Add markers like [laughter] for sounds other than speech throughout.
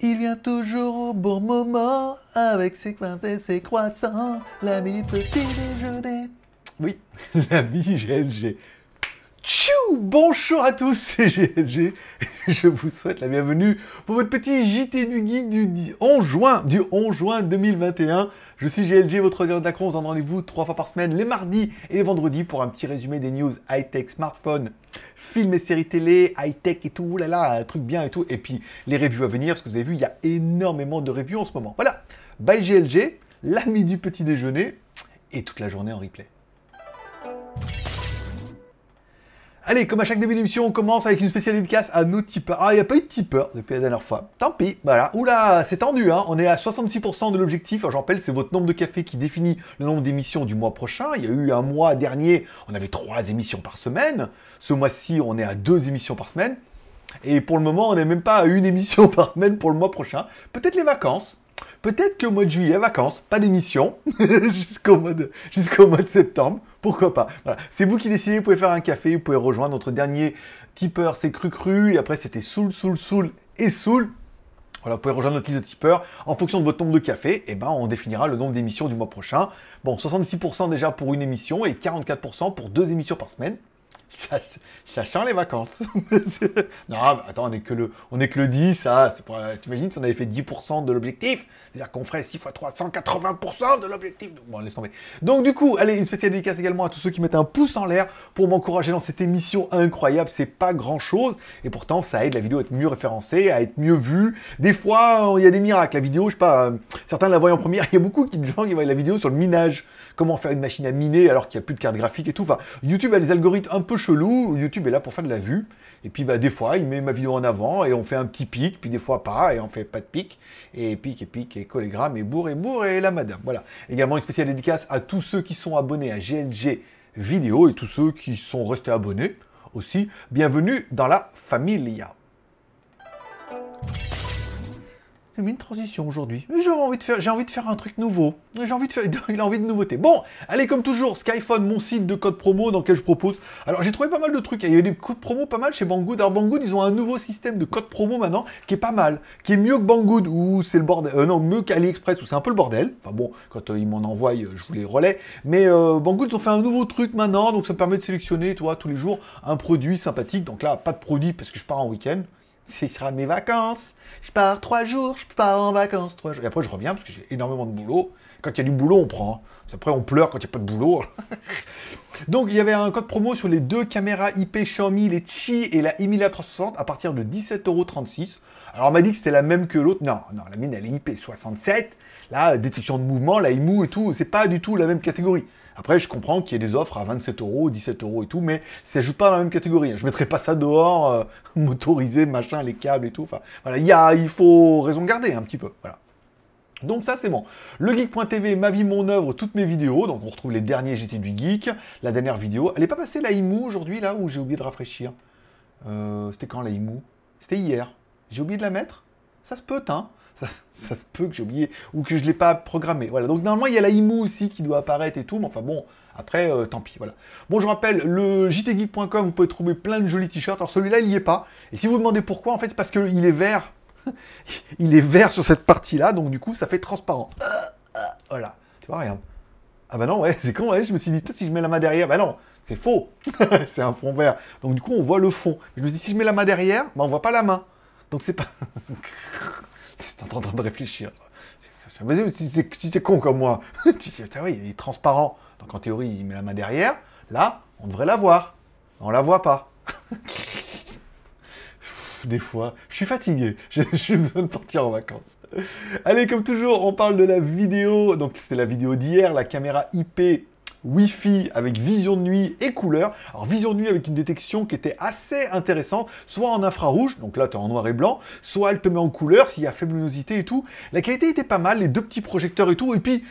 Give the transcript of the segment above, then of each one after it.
Il vient toujours au bon moment avec ses coins et ses croissants. L'ami du petit déjeuner. Oui, [laughs] l'ami GLG. Bonjour à tous, [laughs] c'est GLG. Je vous souhaite la bienvenue pour votre petit JT du Geek du 11 juin, du 11 juin 2021. Je suis GLG, votre de Dacron. On donne rendez-vous trois fois par semaine, les mardis et les vendredis, pour un petit résumé des news high-tech, smartphone, films et séries télé, high-tech et tout. Là là, un truc bien et tout. Et puis les reviews à venir, parce que vous avez vu, il y a énormément de reviews en ce moment. Voilà, bye GLG, l'ami du petit déjeuner, et toute la journée en replay. Allez, comme à chaque début d'émission, on commence avec une spéciale dédicace à nos tipeurs. Ah, il n'y a pas eu de tipeurs depuis la dernière fois. Tant pis, voilà. Oula, c'est tendu, hein. On est à 66% de l'objectif. Je rappelle, c'est votre nombre de cafés qui définit le nombre d'émissions du mois prochain. Il y a eu un mois dernier, on avait trois émissions par semaine. Ce mois-ci, on est à deux émissions par semaine. Et pour le moment, on n'est même pas à une émission [laughs] par semaine pour le mois prochain. Peut-être les vacances. Peut-être qu'au mois de juillet, vacances, pas d'émission, [laughs] jusqu'au mois de septembre, pourquoi pas. C'est vous qui décidez, vous pouvez faire un café, vous pouvez rejoindre notre dernier tipeur, c'est Cru Cru, et après c'était Soul, Soul, Soul et Soul. Voilà, vous pouvez rejoindre notre liste de tipeurs. En fonction de votre nombre de cafés, eh ben, on définira le nombre d'émissions du mois prochain. Bon, 66% déjà pour une émission et 44% pour deux émissions par semaine. Ça, ça les vacances. [laughs] non, attends, on est que le, on est que le 10, ça. T'imagines si on avait fait 10% de l'objectif? C'est-à-dire qu'on ferait 6 fois 380% de l'objectif. Bon, laisse tomber. Donc, du coup, allez, une spéciale dédicace également à tous ceux qui mettent un pouce en l'air pour m'encourager dans cette émission incroyable. C'est pas grand chose. Et pourtant, ça aide la vidéo à être mieux référencée, à être mieux vue. Des fois, il y a des miracles. La vidéo, je sais pas, euh, certains la voient en première. [laughs] Il y a beaucoup de gens qui voient la vidéo sur le minage. Comment faire une machine à miner alors qu'il n'y a plus de carte graphique et tout. Enfin, YouTube a des algorithmes un peu YouTube est là pour faire de la vue. Et puis bah, des fois, il met ma vidéo en avant et on fait un petit pic, puis des fois pas, et on fait pas de pic, et pic et pic, et collégramme, et bourre et bourre, et la madame. Voilà. Également une spéciale dédicace à tous ceux qui sont abonnés à GLG Vidéo et tous ceux qui sont restés abonnés aussi. Bienvenue dans la familia. J'ai mis une transition aujourd'hui. J'ai envie de faire, j'ai envie de faire un truc nouveau. J'ai envie de faire, [laughs] il a envie de nouveauté. Bon, allez comme toujours, Skyphone, mon site de code promo dans lequel je propose. Alors j'ai trouvé pas mal de trucs. Il y a des codes promo pas mal chez Banggood. Alors Banggood, ils ont un nouveau système de code promo maintenant qui est pas mal, qui est mieux que Banggood où c'est le bordel. Euh, non, mieux qu'AliExpress où c'est un peu le bordel. Enfin bon, quand euh, ils m'en envoient, euh, je vous les relais. Mais euh, Banggood, ils ont fait un nouveau truc maintenant, donc ça me permet de sélectionner, toi, tous les jours, un produit sympathique. Donc là, pas de produit parce que je pars en week-end ce sera mes vacances. Je pars trois jours, je pars en vacances trois jours. Et après, je reviens parce que j'ai énormément de boulot. Quand il y a du boulot, on prend. Après, on pleure quand il n'y a pas de boulot. [laughs] Donc, il y avait un code promo sur les deux caméras IP Xiaomi, les Qi et la Emilia 360 à partir de 17,36€. Alors, on m'a dit que c'était la même que l'autre. Non, non, la mienne, elle est IP67. Là, détection de mouvement, la IMU et tout, c'est pas du tout la même catégorie. Après, je comprends qu'il y ait des offres à 27 euros, 17 euros et tout, mais ça joue pas dans la même catégorie. Je mettrai pas ça dehors, euh, [laughs] motorisé, machin, les câbles et tout. Enfin, voilà, il faut raison garder un petit peu. Voilà. Donc ça c'est bon. Le geek.tv, ma vie, mon œuvre, toutes mes vidéos. Donc on retrouve les derniers GT du geek, la dernière vidéo. Elle est pas passée la IMU aujourd'hui là où j'ai oublié de rafraîchir? Euh, c'était quand la IMU C'était hier. J'ai oublié de la mettre? Ça se peut, hein? Ça, se peut que j'ai oublié ou que je ne l'ai pas programmé. Voilà, donc normalement il y a la IMU aussi qui doit apparaître et tout, mais enfin bon, après, euh, tant pis, voilà. Bon, je rappelle, le jtgeek.com, vous pouvez trouver plein de jolis t-shirts. Alors celui-là, il n'y est pas. Et si vous demandez pourquoi, en fait, c'est parce qu'il est vert. [laughs] il est vert sur cette partie-là, donc du coup, ça fait transparent. Voilà, tu vois, regarde. Ah bah non, ouais, c'est con, ouais, je me suis dit, peut-être si je mets la main derrière, bah non, c'est faux. [laughs] c'est un fond vert. Donc du coup, on voit le fond. je me suis dit, si je mets la main derrière, bah on voit pas la main. Donc c'est pas... [laughs] T'es en train de réfléchir. Si c'est con comme moi, [laughs] oui, il est transparent. Donc en théorie, il met la main derrière. Là, on devrait la voir. On la voit pas. [laughs] Des fois, je suis fatigué. [laughs] J'ai besoin de partir en vacances. Allez, comme toujours, on parle de la vidéo. Donc c'était la vidéo d'hier, la caméra IP Wi-Fi avec vision de nuit et couleur. Alors vision de nuit avec une détection qui était assez intéressante, soit en infrarouge, donc là tu es en noir et blanc, soit elle te met en couleur s'il y a faible luminosité et tout. La qualité était pas mal, les deux petits projecteurs et tout, et puis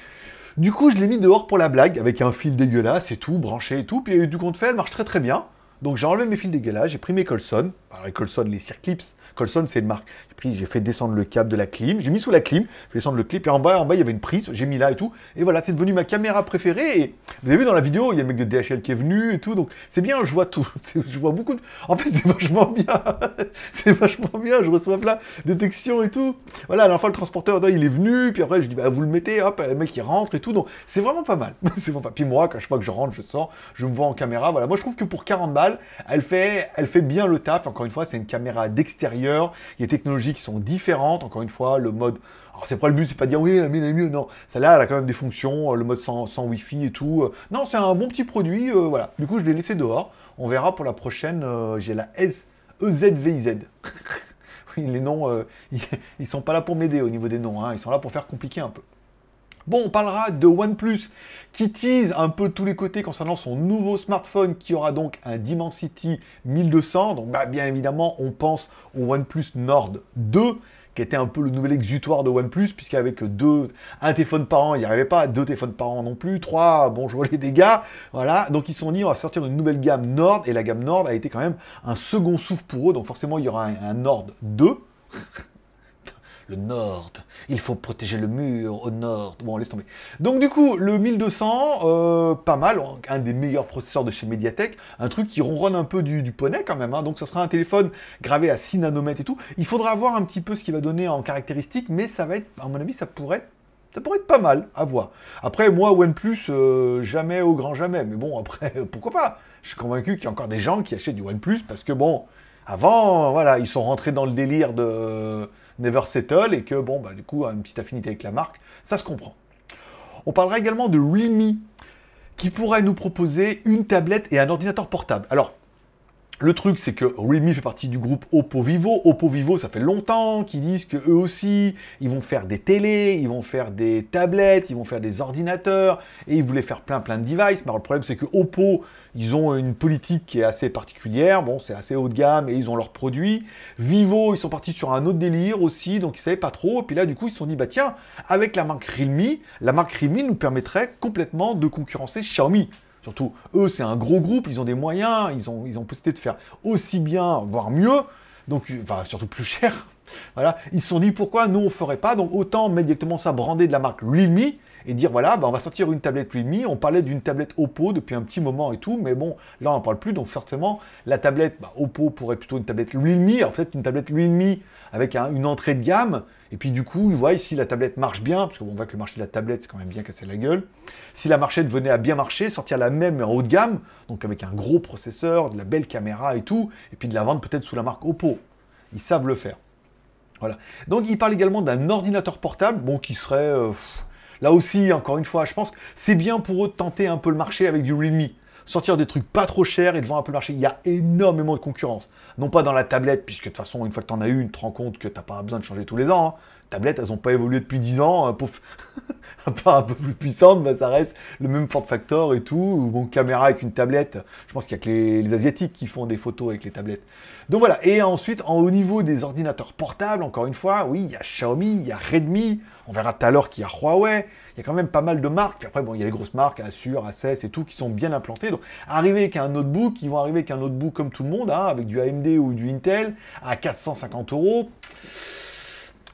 du coup je l'ai mis dehors pour la blague avec un fil dégueulasse et tout, branché et tout, puis du compte fait elle marche très très bien. Donc j'ai enlevé mes fils dégueulasses, j'ai pris mes Colson, alors les Colson, les Circlips, Colson, c'est une marque. J'ai pris, j'ai fait descendre le câble de la clim, j'ai mis sous la clim, j'ai fait descendre le clip, et en bas, en bas, il y avait une prise, j'ai mis là et tout. Et voilà, c'est devenu ma caméra préférée. Et vous avez vu dans la vidéo, il y a le mec de DHL qui est venu et tout. Donc c'est bien, je vois tout. [laughs] Je vois beaucoup de... En fait, [laughs] c'est vachement bien. [laughs] c'est vachement bien, je reçois plein de détection et tout. Voilà, à la fois, le transporteur, il est venu, puis après, je dis, bah, vous le mettez, hop, le mec, il rentre et tout. Donc c'est vraiment pas mal. c'est pas Puis moi, quand je vois que je rentre, je sors, je me vois en caméra. Voilà, moi, je trouve que pour 40 balles, elle fait, elle fait bien le taf. Encore une fois, c'est une caméra d'extérieur. Il y a des technologies qui sont différentes. Encore une fois, le mode alors c'est pas le but, c'est pas de dire oui, la mienne est mieux, non. Celle-là, elle a quand même des fonctions, euh, le mode sans, sans Wi-Fi et tout. Euh. Non, c'est un bon petit produit, euh, voilà. Du coup, je l'ai laissé dehors. On verra pour la prochaine, j'ai la S EZVIZ. [laughs] oui, les noms, [laughs] ils, sont pas là pour m'aider au niveau des noms, hein. ils sont là pour faire compliquer un peu. Bon, on parlera de OnePlus qui tease un peu tous les côtés concernant son nouveau smartphone qui aura donc un Dimensity 1200. Donc, bah, bien évidemment, on pense au OnePlus Nord 2 qui était un peu le nouvel exutoire de OnePlus, puisqu'avec deux, un téléphone par an, il n'y arrivait pas, deux téléphones par an non plus, trois, bonjour les dégâts, voilà. Donc ils sont dit, on va sortir une nouvelle gamme Nord, et la gamme Nord a été quand même un second souffle pour eux, donc forcément il y aura un, un Nord 2 le nord. Il faut protéger le mur au nord. Bon, laisse tomber. Donc du coup, le 1200, euh, pas mal, un des meilleurs processeurs de chez Mediatek, un truc qui ronronne un peu du, poney quand même. Hein. Donc ça sera un téléphone gravé à 6 nanomètres et tout. Il faudra voir un petit peu ce qu'il va donner en caractéristiques, mais ça va être, à mon avis, ça pourrait ça pourrait être pas mal à voir. Après, moi, OnePlus, euh, jamais au grand jamais. Mais bon, après, [laughs] pourquoi pas? Je suis convaincu qu'il y a encore des gens qui achètent du OnePlus parce que bon, avant, voilà, ils sont rentrés dans le délire de Never Settle et que, bon, bah, du coup, une petite affinité avec la marque, ça se comprend. On parlera également de Realme qui pourrait nous proposer une tablette et un ordinateur portable. Alors, le truc, c'est que Realme fait partie du groupe Oppo Vivo. Oppo Vivo, ça fait longtemps qu'ils disent que eux aussi, ils vont faire des télés, ils vont faire des tablettes, ils vont faire des ordinateurs, et ils voulaient faire plein plein de devices. Mais le problème, c'est que Oppo, ils ont une politique qui est assez particulière. Bon, c'est assez haut de gamme et ils ont leurs produits. Vivo, ils sont partis sur un autre délire aussi, donc ils savaient pas trop. Et puis là, du coup, ils se sont dit, bah tiens, avec la marque Realme, la marque Realme nous permettrait complètement de concurrencer Xiaomi. Surtout, eux, c'est un gros groupe, ils ont des moyens, ils ont, ils ont possibilité de faire aussi bien, voire mieux, donc, enfin, surtout plus cher. Voilà, ils se sont dit pourquoi nous on ferait pas, donc autant mettre directement ça brandé de la marque Realme et dire voilà, bah, on va sortir une tablette Realme. On parlait d'une tablette Oppo depuis un petit moment et tout, mais bon, là on n'en parle plus, donc forcément la tablette bah, Oppo pourrait plutôt une tablette Realme, alors peut-être une tablette Realme avec une entrée de gamme, et puis du coup, vous si la tablette marche bien, parce qu'on voit que le marché de la tablette, c'est quand même bien cassé la gueule, si la marchette venait à bien marcher, sortir la même mais en haut de gamme, donc avec un gros processeur, de la belle caméra et tout, et puis de la vendre peut-être sous la marque Oppo. Ils savent le faire. Voilà. Donc il parle également d'un ordinateur portable, bon, qui serait... Euh, là aussi, encore une fois, je pense que c'est bien pour eux de tenter un peu le marché avec du Realme sortir des trucs pas trop chers et de vendre un peu le marché. Il y a énormément de concurrence. Non pas dans la tablette, puisque de toute façon, une fois que tu en as une, tu te rends compte que tu n'as pas besoin de changer tous les ans. Hein. Tablettes, elles n'ont pas évolué depuis 10 ans. Hein, [laughs] à part un peu plus puissante, bah, ça reste le même form factor et tout. Bon, caméra avec une tablette. Je pense qu'il y a que les, Asiatiques qui font des photos avec les tablettes. Donc voilà. Et ensuite, en, au niveau des ordinateurs portables, encore une fois, oui, il y a Xiaomi, il y a Redmi. On verra tout à l'heure qu'il y a Huawei il y a quand même pas mal de marques. Après, bon, il y a les grosses marques, Assure, Aces et tout, qui sont bien implantées. Donc, arriver avec un notebook, ils vont arriver avec un notebook comme tout le monde, hein, avec du AMD ou du Intel, à 450 euros.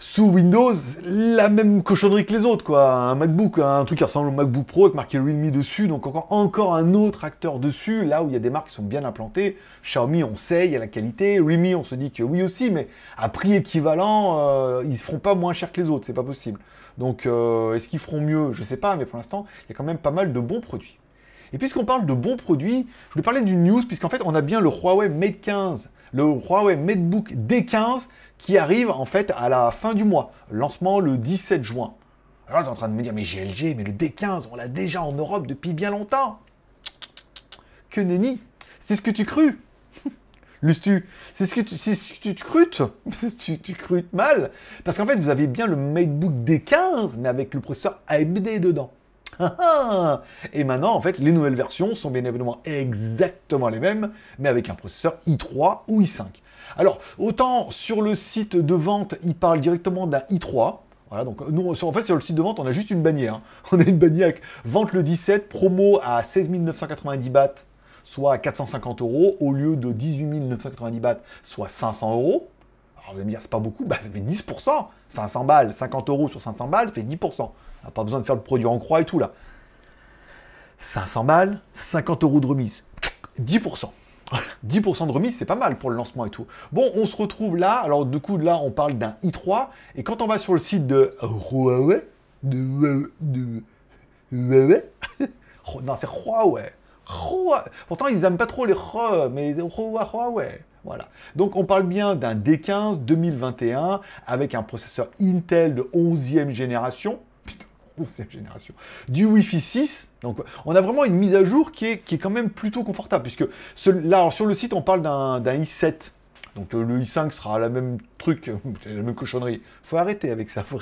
Sous Windows, la même cochonnerie que les autres, quoi. Un MacBook, un truc qui ressemble au MacBook Pro avec marqué Realme dessus, donc encore, un autre acteur dessus, là où il y a des marques qui sont bien implantées. Xiaomi, on sait, il y a la qualité. Realme, on se dit que oui aussi, mais à prix équivalent, euh, ils ne se feront pas moins cher que les autres, c'est pas possible. Donc, euh, est-ce qu'ils feront mieux? Je ne sais pas, mais pour l'instant, il y a quand même pas mal de bons produits. Et puisqu'on parle de bons produits, je voulais parler d'une news, puisqu'en fait, on a bien le Huawei Mate 15, le Huawei MateBook D15, qui arrive en fait à la fin du mois. Lancement le 17 juin. Alors, tu es en train de me dire, mais GLG, mais le D15, on l'a déjà en Europe depuis bien longtemps. Que nenni C'est ce que tu crus [laughs] Lustu, c'est ce que tu, c'est ce que tu crutes. [laughs] tu, crutes mal. Parce qu'en fait, vous avez bien le MacBook D15, mais avec le processeur AMD dedans. [laughs] Et maintenant, en fait, les nouvelles versions sont bien évidemment exactement les mêmes, mais avec un processeur i3 ou i5. Alors, autant sur le site de vente, il parle directement d'un i3. Voilà, donc nous, en fait, sur le site de vente, on a juste une bannière. Hein. [laughs] On a une bannière avec vente le 17, promo à 16 990 bahts soit 450 euros, au lieu de 18 990 bahts, soit 500 euros. Alors vous allez me dire, c'est pas beaucoup, bah ça fait 10%. 500 balles, 50 euros sur 500 balles, fait 10%. On n'a pas besoin de faire le produit en croix et tout là. 500 balles, 50 euros de remise. 10%. 10% de remise, c'est pas mal pour le lancement et tout. Bon, on se retrouve là. Alors, du coup, là, on parle d'un i3. Et quand on va sur le site de Huawei, de, de, Huawei, [laughs] non, c'est Huawei. Pourtant, ils n'aiment pas trop les Huawei, mais Huawei. Voilà. Donc, on parle bien d'un D15 2021 avec un processeur Intel de 11e génération. 11e génération. Du Wi-Fi 6 donc on a vraiment une mise à jour qui est, qui est quand même plutôt confortable, puisque là, sur le site, on parle d'un i7. Donc le, i5 sera la même truc, [laughs] la même cochonnerie. Faut arrêter avec ça, faut.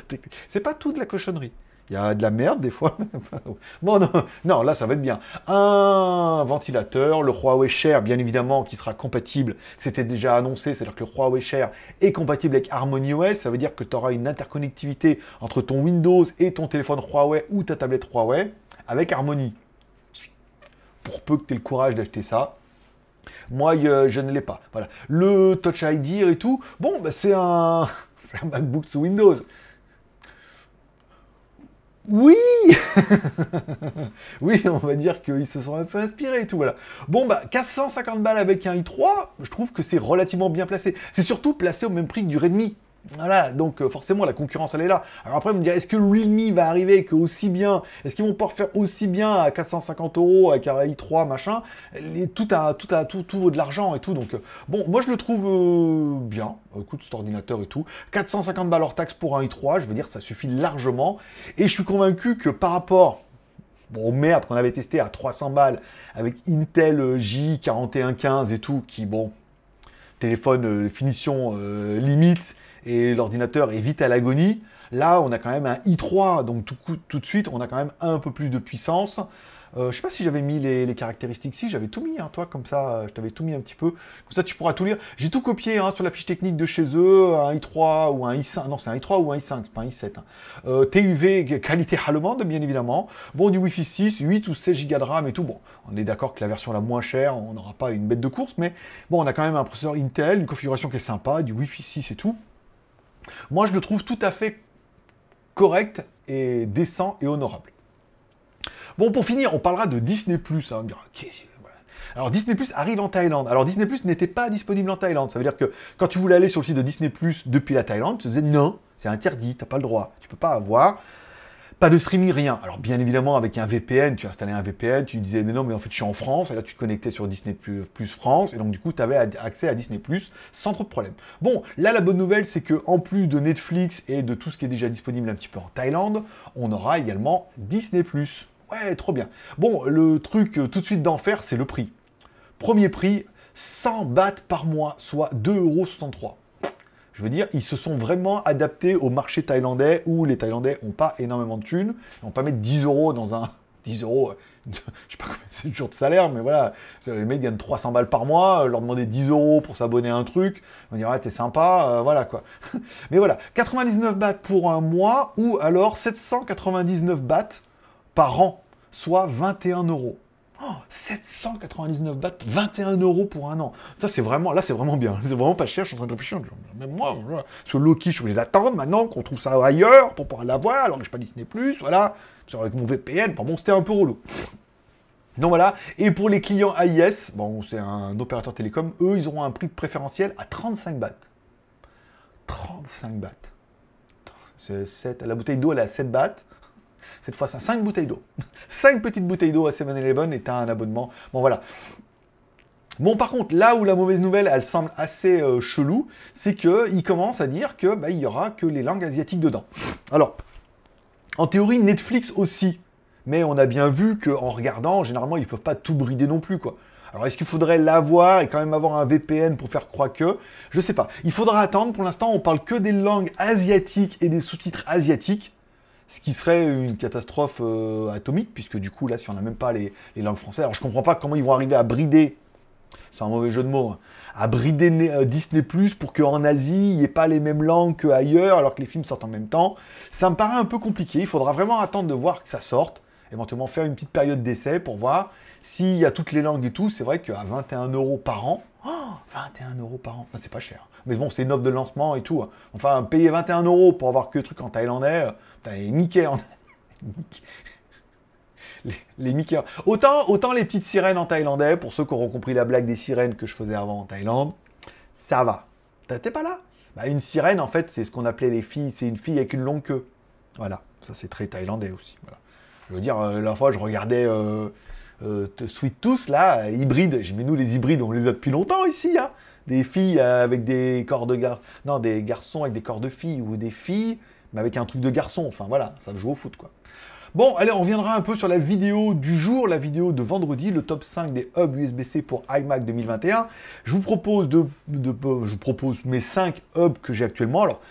C'est pas tout de la cochonnerie. Il y a de la merde des fois. [laughs] bon, non, non, là ça va être bien. Un ventilateur, le Huawei Share, bien évidemment, qui sera compatible. C'était déjà annoncé, c'est-à-dire que le Huawei Share est compatible avec Harmony OS. Ça veut dire que tu auras une interconnectivité entre ton Windows et ton téléphone Huawei ou ta tablette Huawei avec Harmony. Pour peu que tu aies le courage d'acheter ça. Moi, je ne l'ai pas. Voilà. Le Touch ID et tout, bon, bah, c'est un... [laughs] un MacBook sous Windows. Oui [laughs] Oui, on va dire qu'ils se sont un peu inspirés et tout, voilà. Bon, bah, 450 balles avec un i3, je trouve que c'est relativement bien placé. C'est surtout placé au même prix que du Redmi. Voilà, donc euh, forcément la concurrence elle est là. Alors après, me dire, est-ce que Realme va arriver aussi bien, est-ce qu'ils vont pouvoir faire aussi bien à 450 euros avec un i3 machin? Tout, tout, tout vaut de l'argent et tout. Donc euh, bon, moi je le trouve euh, bien. Écoute, cet ordinateur et tout. 450 balles hors taxe pour un i3, je veux dire, ça suffit largement. Et je suis convaincu que par rapport bon, merde qu'on avait testé à 300 balles avec Intel J4115 et tout, qui bon, téléphone finition limite et l'ordinateur est vite à l'agonie. Là, on a quand même un i3, donc tout, de suite, on a quand même un peu plus de puissance. Euh, je sais pas si j'avais mis les, caractéristiques. Si, j'avais tout mis, hein, toi, comme ça, je t'avais tout mis un petit peu. Comme ça, tu pourras tout lire. J'ai tout copié hein, sur la fiche technique de chez eux, un i3 ou un i5. Non, c'est un i3 ou un i5, c'est pas un i7. Hein. Euh, TUV, qualité allemande, bien évidemment. Bon, du Wi-Fi 6, 8 ou 16 Go de RAM et tout. Bon, on est d'accord que la version la moins chère, on n'aura pas une bête de course, mais bon, on a quand même un processeur Intel, une configuration qui est sympa, du Wi-Fi 6 et tout. Moi, je le trouve tout à fait correct et décent et honorable. Bon, pour finir, on parlera de Disney+. Hein. Alors Disney arrive en Thaïlande. Alors Disney n'était pas disponible en Thaïlande. Ça veut dire que quand tu voulais aller sur le site de Disney depuis la Thaïlande, tu te disais non, c'est interdit, tu n'as pas le droit, tu peux pas avoir. Pas de streaming, rien. Alors bien évidemment, avec un VPN, tu installais un VPN, tu disais mais non, mais en fait je suis en France, et là tu te connectais sur Disney Plus France, et donc du coup tu avais accès à Disney Plus sans trop de problèmes. Bon, là la bonne nouvelle c'est que en plus de Netflix et de tout ce qui est déjà disponible un petit peu en Thaïlande, on aura également Disney Plus. Ouais, trop bien. Bon, le truc euh, tout de suite d'enfer, c'est le prix. Premier prix, 100 bahts par mois, soit 2,63€. Je veux dire, ils se sont vraiment adaptés au marché thaïlandais où les Thaïlandais n'ont pas énormément de thunes. Ils vont pas mettre 10 euros dans un. [laughs] 10 euros, [laughs] je sais pas combien c'est le jour de salaire, mais voilà. Les mecs gagnent 300 balles par mois, leur demander 10 euros pour s'abonner à un truc. On dirait, ah, t'es sympa, euh, voilà quoi. [laughs] mais voilà, 99 bahts pour un mois ou alors 799 bahts par an, soit 21 euros. 799 bahts, 21 euros pour un an. Ça, c'est vraiment, là, c'est vraiment bien. C'est vraiment pas cher. Je suis en train de réfléchir. Même moi, sur Loki, je suis obligé d'attendre maintenant qu'on trouve ça ailleurs pour pouvoir l'avoir, alors que je pas Disney Plus, voilà. Avec mon VPN, bon, c'était un peu relou. Donc voilà, et pour les clients AIS, bon, c'est un opérateur télécom, eux, ils auront un prix préférentiel à 35 bahts. 35 bahts. C'est 7, la bouteille d'eau, elle est à 7 bahts. Cette fois, c'est 5 bouteilles d'eau. [laughs] 5 petites bouteilles d'eau à 7-Eleven et un abonnement. Bon, voilà. Bon, par contre, là où la mauvaise nouvelle, elle semble assez euh, chelou, c'est qu'il commence à dire que bah, il aura que les langues asiatiques dedans. Alors, en théorie, Netflix aussi. Mais on a bien vu qu'en regardant, généralement, ils ne peuvent pas tout brider non plus, quoi. Alors, est-ce qu'il faudrait l'avoir et quand même avoir un VPN pour faire croire que? Je sais pas. Il faudra attendre. Pour l'instant, on parle que des langues asiatiques et des sous-titres asiatiques ce qui serait une catastrophe euh, atomique, puisque du coup, là, si on n'a même pas les, langues françaises, alors je comprends pas comment ils vont arriver à brider, c'est un mauvais jeu de mots, hein, à brider euh, Disney pour qu'en Asie, il n'y ait pas les mêmes langues qu'ailleurs, alors que les films sortent en même temps. Ça me paraît un peu compliqué, il faudra vraiment attendre de voir que ça sorte, éventuellement faire une petite période d'essai pour voir s'il y a toutes les langues et tout. C'est vrai qu'à 21 euros par an, 21 euros par an. c'est pas cher. Mais bon, c'est une offre de lancement et tout. Hein. Enfin, payer 21 euros pour avoir que le truc en thaïlandais, [laughs] les Mickey en. les, Mickey. Autant, autant les petites sirènes en thaïlandais, pour ceux qui auront compris la blague des sirènes que je faisais avant en Thaïlande, ça va. T'es pas là? Bah, Une sirène, en fait, c'est ce qu'on appelait les filles. C'est une fille avec une longue queue. Voilà. Ça, c'est très thaïlandais aussi. Je veux dire, euh, la fois, je regardais. Euh, euh, Sweet Tooth, là, hybride. Mais nous, les hybrides, on les a depuis longtemps ici. Hein. Des filles avec des corps de garçons. Non, des garçons avec des corps de filles. Ou des filles, mais avec un truc de garçon. Enfin, voilà, ça joue au foot, quoi. Bon, allez, on reviendra un peu sur la vidéo du jour, la vidéo de vendredi, le top 5 des hubs USB-C pour iMac 2021. Je vous propose de, je vous propose mes 5 hubs que j'ai actuellement. Alors,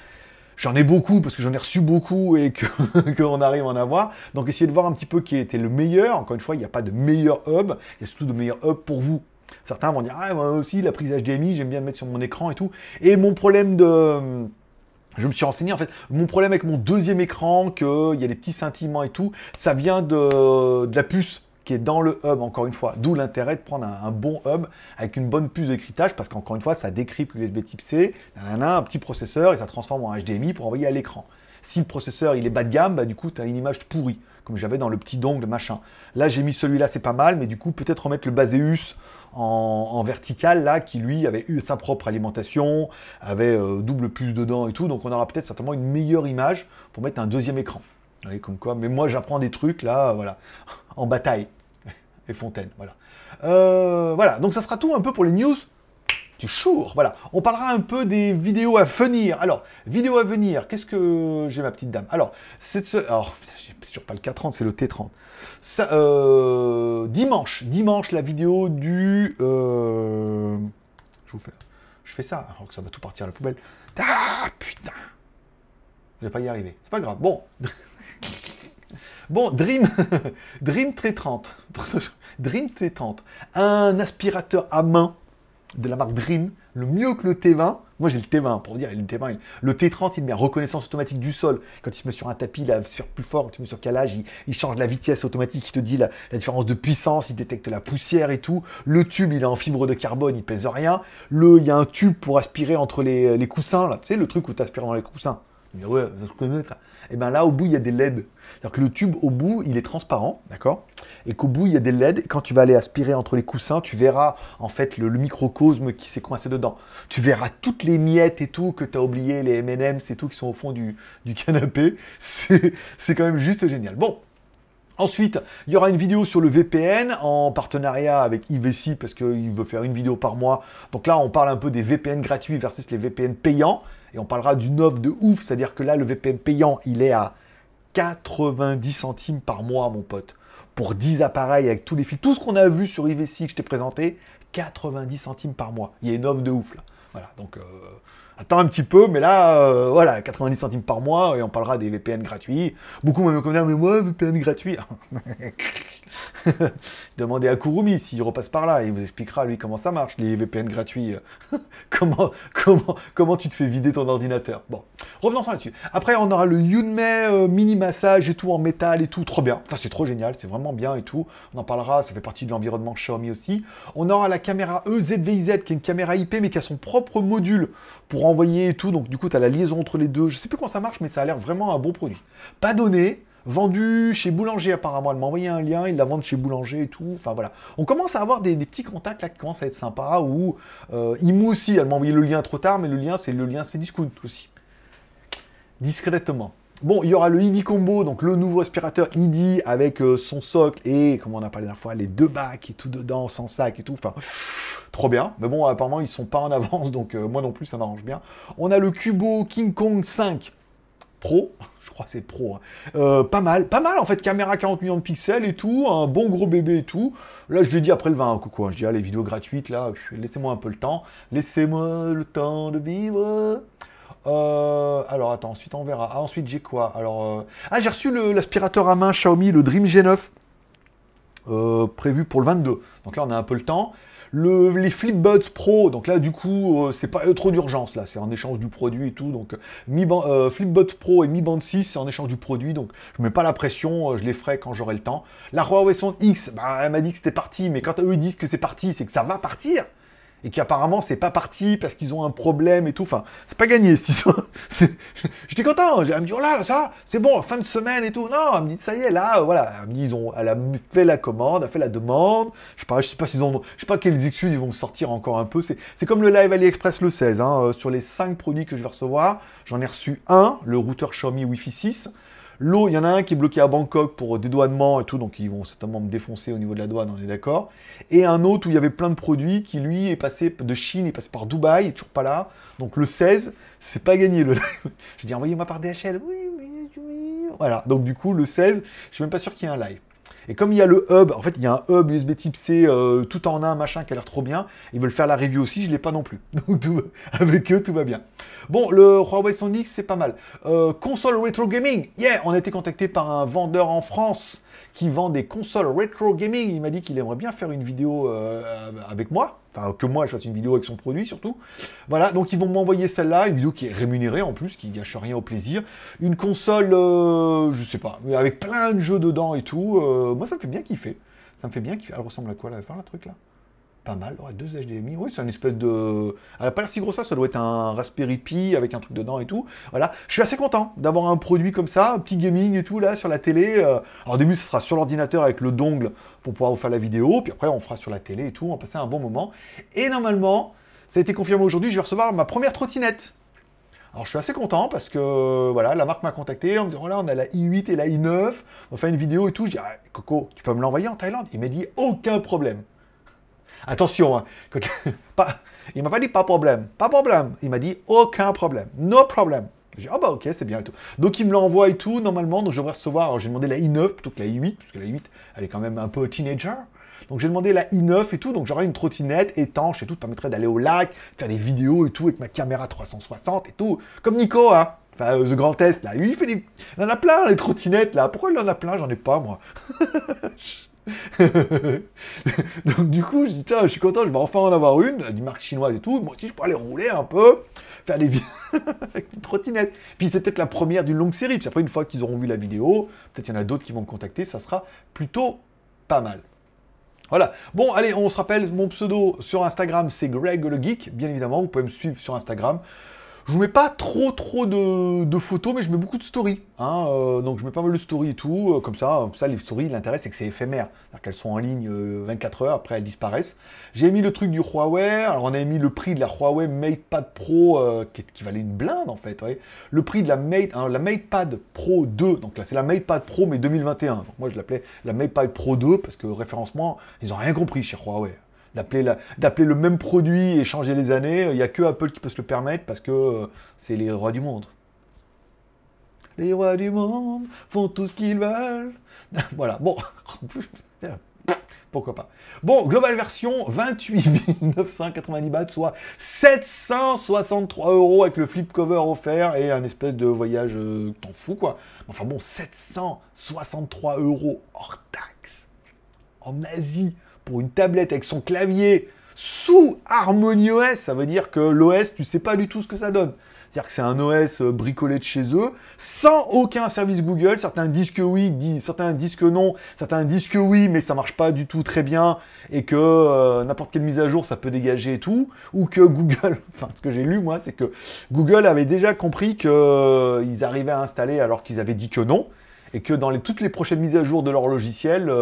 J'en ai beaucoup parce que j'en ai reçu beaucoup et qu'on [laughs] arrive à en avoir. Donc essayez de voir un petit peu qui était le meilleur. Encore une fois, il n'y a pas de meilleur hub, il y a surtout de meilleurs hubs pour vous. Certains vont dire Ah, moi aussi, la prise HDMI, j'aime bien le mettre sur mon écran et tout. Et mon problème de. Je me suis renseigné en fait. Mon problème avec mon deuxième écran, qu'il y a des petits scintillements et tout, ça vient de, la puce qui est dans le hub, encore une fois. D'où l'intérêt de prendre un, bon hub avec une bonne puce de parce qu'encore une fois, ça décrypte l'USB type C, un petit processeur, et ça transforme en HDMI pour envoyer à l'écran. Si le processeur il est bas de gamme, bah, du coup, tu as une image pourrie, comme j'avais dans le petit dongle machin. Là, j'ai mis celui-là, c'est pas mal, mais du coup, peut-être remettre le Baseus en, vertical, là, qui lui avait eu sa propre alimentation, avait euh, double puce dedans et tout, donc on aura peut-être certainement une meilleure image pour mettre un deuxième écran. Vous comme quoi, mais moi j'apprends des trucs là, voilà, [laughs] en bataille et Fontaine. Voilà. Euh, voilà, donc ça sera tout un peu pour les news du jour. Voilà, on parlera un peu des vidéos à venir. Alors, vidéos à venir, qu'est-ce que j'ai ma petite dame? Alors, c'est ce... Alors, j'ai toujours pas le 430, c'est le T30. Ça, euh, dimanche, dimanche, la vidéo du... Euh, je vous fais... Je fais ça, alors ça va tout partir à la poubelle. Ah, putain Je vais pas y arriver. C'est pas grave. Bon. [laughs] Bon, Dream, [laughs] Dream T30. [laughs] Dream T30. Un aspirateur à main de la marque Dream, le mieux que le T20. Moi, j'ai le T20 pour dire, le T20, le T30, il met reconnaissance automatique du sol. Quand il se met sur un tapis, il se faire plus fort. Quand il se sur calage, il, change la vitesse automatique. Il te dit la, différence de puissance. Il détecte la poussière et tout. Le tube, il est en fibre de carbone, il pèse rien. Le, il y a un tube pour aspirer entre les, coussins. Là. Tu sais, le truc où tu aspires dans les coussins. ouais, ça. Et bien là, au bout, il y a des LED. C'est-à-dire que le tube, au bout, il est transparent, d'accord? Et qu'au bout, il y a des LED. Et quand tu vas aller aspirer entre les coussins, tu verras en fait le, microcosme qui s'est coincé dedans. Tu verras toutes les miettes et tout que tu as oublié, les M&M's et tout qui sont au fond du, canapé. [laughs] C'est quand même juste génial. Bon, Ensuite, il y aura une vidéo sur le VPN en partenariat avec IVC parce qu'il veut faire une vidéo par mois. Donc là, on parle un peu des VPN gratuits versus les VPN payants. Et on parlera d'une offre de ouf, c'est-à-dire que là, le VPN payant, il est à 90 centimes par mois, mon pote. Pour 10 appareils avec tous les fils, tout ce qu'on a vu sur IVC que je t'ai présenté, 90 centimes par mois. Il y a une offre de ouf là. Voilà, donc euh, attends un petit peu, mais là, euh, voilà, 90 centimes par mois, et on parlera des VPN gratuits. Beaucoup me dire, mais moi, VPN gratuit. [laughs] Demandez à Kurumi s'il repasse par là, il vous expliquera lui comment ça marche, les VPN gratuits. [laughs] comment, comment, comment tu te fais vider ton ordinateur. Bon, revenons là-dessus. Après, on aura le Yunmei euh, mini massage et tout en métal et tout, trop bien. C'est trop génial, c'est vraiment bien et tout. On en parlera, ça fait partie de l'environnement Xiaomi aussi. On aura la caméra EZVIZ qui est une caméra IP mais qui a son propre module pour envoyer et tout. Donc du coup, tu as la liaison entre les deux. Je sais plus comment ça marche, mais ça a l'air vraiment un bon produit. Pas donné, vendu chez Boulanger apparemment. Elle m'a envoyé un lien, il la vendent chez Boulanger et tout. Enfin voilà. On commence à avoir des, petits contacts là qui commencent à être sympas. Ou euh, aussi, elle m'a envoyé le lien trop tard, mais le lien, c'est le lien, c'est Discount aussi. Discrètement. Bon, il y aura le ID Combo, donc le nouveau aspirateur ID avec euh, son socle et, comme on a parlé la dernière fois, les deux bacs et tout dedans, sans sac et tout. Enfin, trop bien. Mais bon, apparemment, ils sont pas en avance, donc euh, moi non plus, ça m'arrange bien. On a le Cubo King Kong 5 Pro. [laughs] Je crois que c'est Pro. Hein. Euh, pas mal, pas mal en fait. Caméra 40 millions de pixels et tout. Un bon gros bébé et tout. Là, je l'ai dit après le 20, coucou. Je dis, ah, les vidéos gratuites, là, laissez-moi un peu le temps. Laissez-moi le temps de vivre. Euh, alors attends, ensuite on verra. Ah, ensuite j'ai quoi Alors euh, ah j'ai reçu l'aspirateur à main Xiaomi, le Dream G9, euh, prévu pour le 22. Donc là on a un peu le temps. Le, les FlipBuds Pro, donc là du coup c'est pas trop d'urgence là, c'est en échange du produit et tout. Donc Mi FlipBuds Pro et Mi Band 6 c'est en échange du produit, donc je mets pas la pression, je les ferai quand j'aurai le temps. La Huawei Sound X, bah, elle m'a dit que c'était parti, mais quand eux ils disent que c'est parti, c'est que ça va partir. Et qu'apparemment c'est pas parti parce qu'ils ont un problème et tout. Enfin, c'est pas gagné histoire. [laughs] J'étais content. Elle me dit oh là ça, c'est bon, fin de semaine et tout. Non, elle me dit ça y est là, voilà. Elle me dit ils ont, elle a fait la commande, elle a fait la demande. Je sais pas, je sais pas ont, je sais pas quelles excuses ils vont sortir encore un peu. C'est comme le live AliExpress le 16. Hein. Euh, sur les 5 produits que je vais recevoir, j'en ai reçu un, le routeur Xiaomi Wi-Fi 6. L'eau, il y en a un qui est bloqué à Bangkok pour dédouanement et tout, donc ils vont certainement me défoncer au niveau de la douane, on est d'accord. Et un autre où il y avait plein de produits qui, lui, est passé de Chine, est passé par Dubaï, il est toujours pas là. Donc le 16, c'est pas gagné le live. [laughs] J'ai dit envoyez-moi par DHL. Voilà, donc du coup, le 16, je suis même pas sûr qu'il y ait un live. Et comme il y a le hub, en fait, il y a un hub USB type C euh, tout en un, machin, qui a l'air trop bien. Ils veulent faire la review aussi, je l'ai pas non plus. [laughs] Donc avec eux, tout va bien. Bon, le Huawei X, c'est pas mal. Euh, console retro gaming, yeah, on a été contacté par un vendeur en France qui vend des consoles retro gaming. Il m'a dit qu'il aimerait bien faire une vidéo euh, avec moi. Enfin, que moi, je fasse une vidéo avec son produit, surtout. Voilà, donc ils vont m'envoyer celle-là, une vidéo qui est rémunérée en plus, qui gâche rien au plaisir. Une console, euh, je sais pas, avec plein de jeux dedans et tout. Euh, moi, ça me fait bien kiffer. Ça me fait bien kiffer. Elle ressemble à quoi, la fin, le truc, là? Pas mal. Ouais, deux HDMI. Oui, c'est une espèce de. Elle n'a pas l'air si gros ça, ça doit être un Raspberry Pi avec un truc dedans et tout. Voilà. Je suis assez content d'avoir un produit comme ça, un petit gaming et tout là sur la télé. Euh. Alors au début, ce sera sur l'ordinateur avec le dongle pour pouvoir vous faire la vidéo. Puis après, on fera sur la télé et tout. On va passer un bon moment. Et normalement, ça a été confirmé aujourd'hui, je vais recevoir ma première trottinette. Alors je suis assez content parce que voilà, la marque m'a contacté en me disant voilà, on a la i8 et la i9, on faire une vidéo et tout. Je dis ah, Coco, tu peux me l'envoyer en Thaïlande? Il m'a dit aucun problème. Attention, hein. [laughs] pas, il m'a pas dit pas problème, pas problème. Il m'a dit aucun problème, no problème. J'ai dit, ah bah ok, c'est bien et tout. Donc il me l'envoie et tout, normalement, donc je devrais recevoir, j'ai demandé la i9 plutôt que la i8, parce que la i8, elle est quand même un peu teenager. Donc j'ai demandé la i9 et tout, donc j'aurai une trottinette étanche et tout, permettrait d'aller au lac, faire des vidéos et tout, avec ma caméra 360 et tout. Comme Nico, hein. Enfin, euh, The Grand Test, là. Lui, il fait des... Il en a plein, les trottinettes, là. Pourquoi il en a plein? J'en ai pas, moi. [laughs] [laughs] Donc du coup, je dis, tiens, je suis content, je vais enfin en avoir une, du marque chinoise et tout. Moi aussi, je peux aller rouler un peu, faire des vidéos [laughs] avec une trottinette. Puis c'est peut-être la première d'une longue série. Puis après, une fois qu'ils auront vu la vidéo, peut-être il y en a d'autres qui vont me contacter, ça sera plutôt pas mal. Voilà. Bon, allez, on se rappelle, mon pseudo sur Instagram, c'est Greg le Geek, bien évidemment. Vous pouvez me suivre sur Instagram. Je vous mets pas trop trop de, photos, mais je mets beaucoup de stories. Hein, euh, donc je mets pas mal de stories et tout, euh, comme ça. ça, les stories, l'intérêt c'est que c'est éphémère. C'est-à-dire qu'elles sont en ligne 24 euh, heures, après elles disparaissent. J'ai mis le truc du Huawei. Alors on avait mis le prix de la Huawei MatePad Pro, qui, valait une blinde en fait. Le prix de la, Mate, hein, la MatePad Pro 2. Donc là c'est la MatePad Pro mais 2021. Donc moi je l'appelais la MatePad Pro 2 parce que référencement, ils ont rien compris chez Huawei d'appeler le même produit et changer les années. Il n'y a que Apple qui peut se le permettre parce que euh, c'est les rois du monde. Les rois du monde font tout ce qu'ils veulent. [laughs] voilà, bon. [laughs] [laughs] Pourquoi pas. Bon, global version, 28 990 bahts, soit 763 euros avec le flip cover offert et un espèce de voyage, euh, t'en fous quoi. Enfin bon, 763 euros hors taxe en Asie pour une tablette avec son clavier sous Harmony OS, ça veut dire que l'OS, tu sais pas du tout ce que ça donne. C'est-à-dire que c'est un OS euh, bricolé de chez eux, sans aucun service Google. Certains disent que oui, certains disent que non, certains disent que oui, mais ça marche pas du tout très bien, et que euh, n'importe quelle mise à jour, ça peut dégager et tout. Ou que Google, [laughs] enfin ce que j'ai lu moi, c'est que Google avait déjà compris qu'ils euh, arrivaient à installer alors qu'ils avaient dit que non, et que dans toutes les prochaines mises à jour de leur logiciel,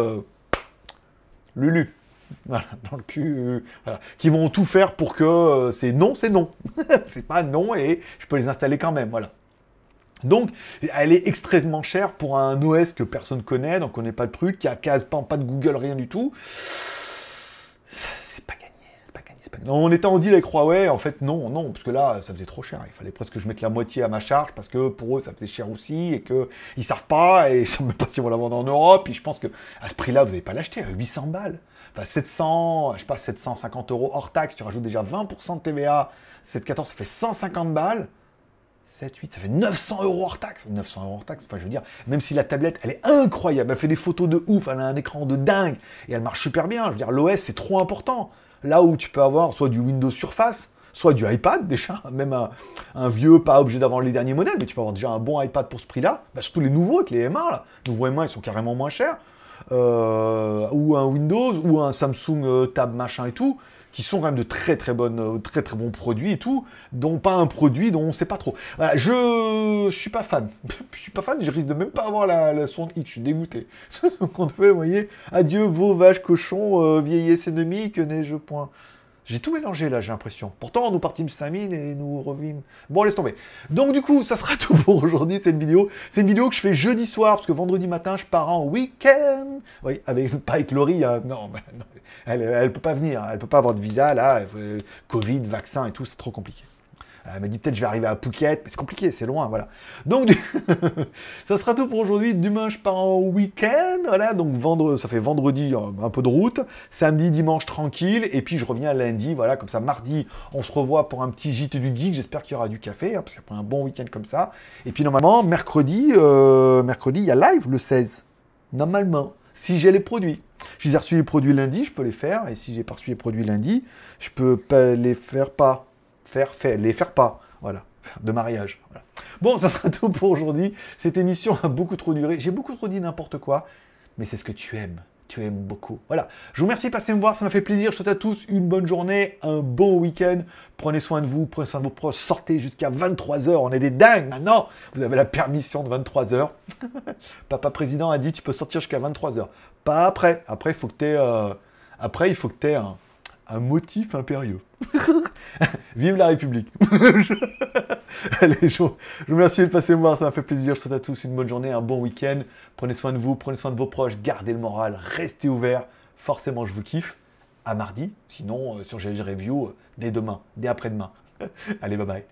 Lulu. [laughs] Voilà, dans le cul, voilà. qui vont tout faire pour que euh, c'est non, c'est non. [laughs] c'est pas non et je peux les installer quand même, voilà. Donc, elle est extrêmement chère pour un OS que personne connaît, donc on connaît pas le truc, qui a quasiment pas de Google, rien du tout. C'est pas gagné, c'est pas gagné, c'est pas gagné. On était en deal avec Huawei, en fait, non, non, parce que là, ça faisait trop cher. Il fallait presque que je mette la moitié à ma charge, parce que pour eux, ça faisait cher aussi, et qu'ils savent pas, et je sais même pas si on va la vendre en Europe, et je pense que à ce prix-là, vous n'allez pas l'acheter à 800 balles. 700, je sais pas, 750 euros hors taxe, tu rajoutes déjà 20% de TVA, 7,14, ça fait 150 balles. 7, 8, ça fait 900 euros hors taxe. 900 euros hors taxe, enfin, je veux dire, même si la tablette, elle est incroyable, elle fait des photos de ouf, elle a un écran de dingue, et elle marche super bien. Je veux dire, l'OS, c'est trop important. Là où tu peux avoir soit du Windows Surface, soit du iPad déjà, [laughs] même un, vieux, pas obligé d'avoir les derniers modèles, mais tu peux avoir déjà un bon iPad pour ce prix-là. Bah, surtout les nouveaux, avec les M1, là. Les nouveaux M1, ils sont carrément moins chers. Euh, ou un Windows, ou un Samsung euh, Tab machin et tout, qui sont quand même de très très bonnes, euh, très très bons produits et tout, dont pas un produit dont on sait pas trop. Voilà, je, je suis pas fan. [laughs] je suis pas fan, je risque de même pas avoir la, sonde X, je suis dégoûté. [laughs] Fait, voyez, adieu vos vaches, cochons, euh, vieillesse ennemie, que n'ai-je point. J'ai tout mélangé là, j'ai l'impression. Pourtant, nous partîmes 5000 et nous revîmes. Bon, laisse tomber. Donc, du coup, ça sera [laughs] tout pour aujourd'hui, cette vidéo. C'est une vidéo que je fais jeudi soir, parce que vendredi matin, je pars en week-end. Oui, avec, [laughs] pas avec Laurie. Hein. Non, non, elle, elle peut pas venir. Elle peut pas avoir de visa, là. Covid, vaccin et tout, c'est trop compliqué. Elle m'a dit peut-être je vais arriver à Phuket, mais c'est compliqué, c'est loin, voilà. Donc, [laughs] ça sera tout pour aujourd'hui. Demain, je pars en week-end, voilà. Donc, vendredi, ça fait vendredi, euh, un peu de route. Samedi, dimanche, tranquille. Et puis, je reviens lundi, voilà. Comme ça, mardi, on se revoit pour un petit gîte du geek. J'espère qu'il y aura du café, hein, parce qu'il a un bon week-end comme ça. Et puis, normalement, mercredi, euh, mercredi, il y a live le 16. Normalement, si j'ai les produits. Si j'ai reçu les produits lundi, je peux les faire. Et si j'ai pas reçu les produits lundi, je peux pas les faire pas faire, faire, les faire pas. Voilà, de mariage. Bon, ça sera tout pour aujourd'hui. Cette émission a beaucoup trop duré. J'ai beaucoup trop dit n'importe quoi, mais c'est ce que tu aimes. Tu aimes beaucoup. Voilà. Je vous remercie de passer me voir, ça m'a fait plaisir. Je souhaite à tous une bonne journée, un bon week-end. Prenez soin de vous, prenez soin de vos proches. Sortez jusqu'à 23h. On est des dingues maintenant. Vous avez la permission de 23h. [laughs] Papa président a dit tu peux sortir jusqu'à 23h. Pas après. Après, il faut que tu euh, après, il faut que tu aies un motif impérieux. [laughs] Vive la République [laughs] Allez, je vous remercie de passer me voir, ça m'a fait plaisir. Je souhaite à tous une bonne journée, un bon week-end. Prenez soin de vous, prenez soin de vos proches, gardez le moral, restez ouverts. Forcément, je vous kiffe. À mardi, sinon euh, sur GLG Review, euh, dès demain, dès après-demain. [laughs] Allez, bye bye.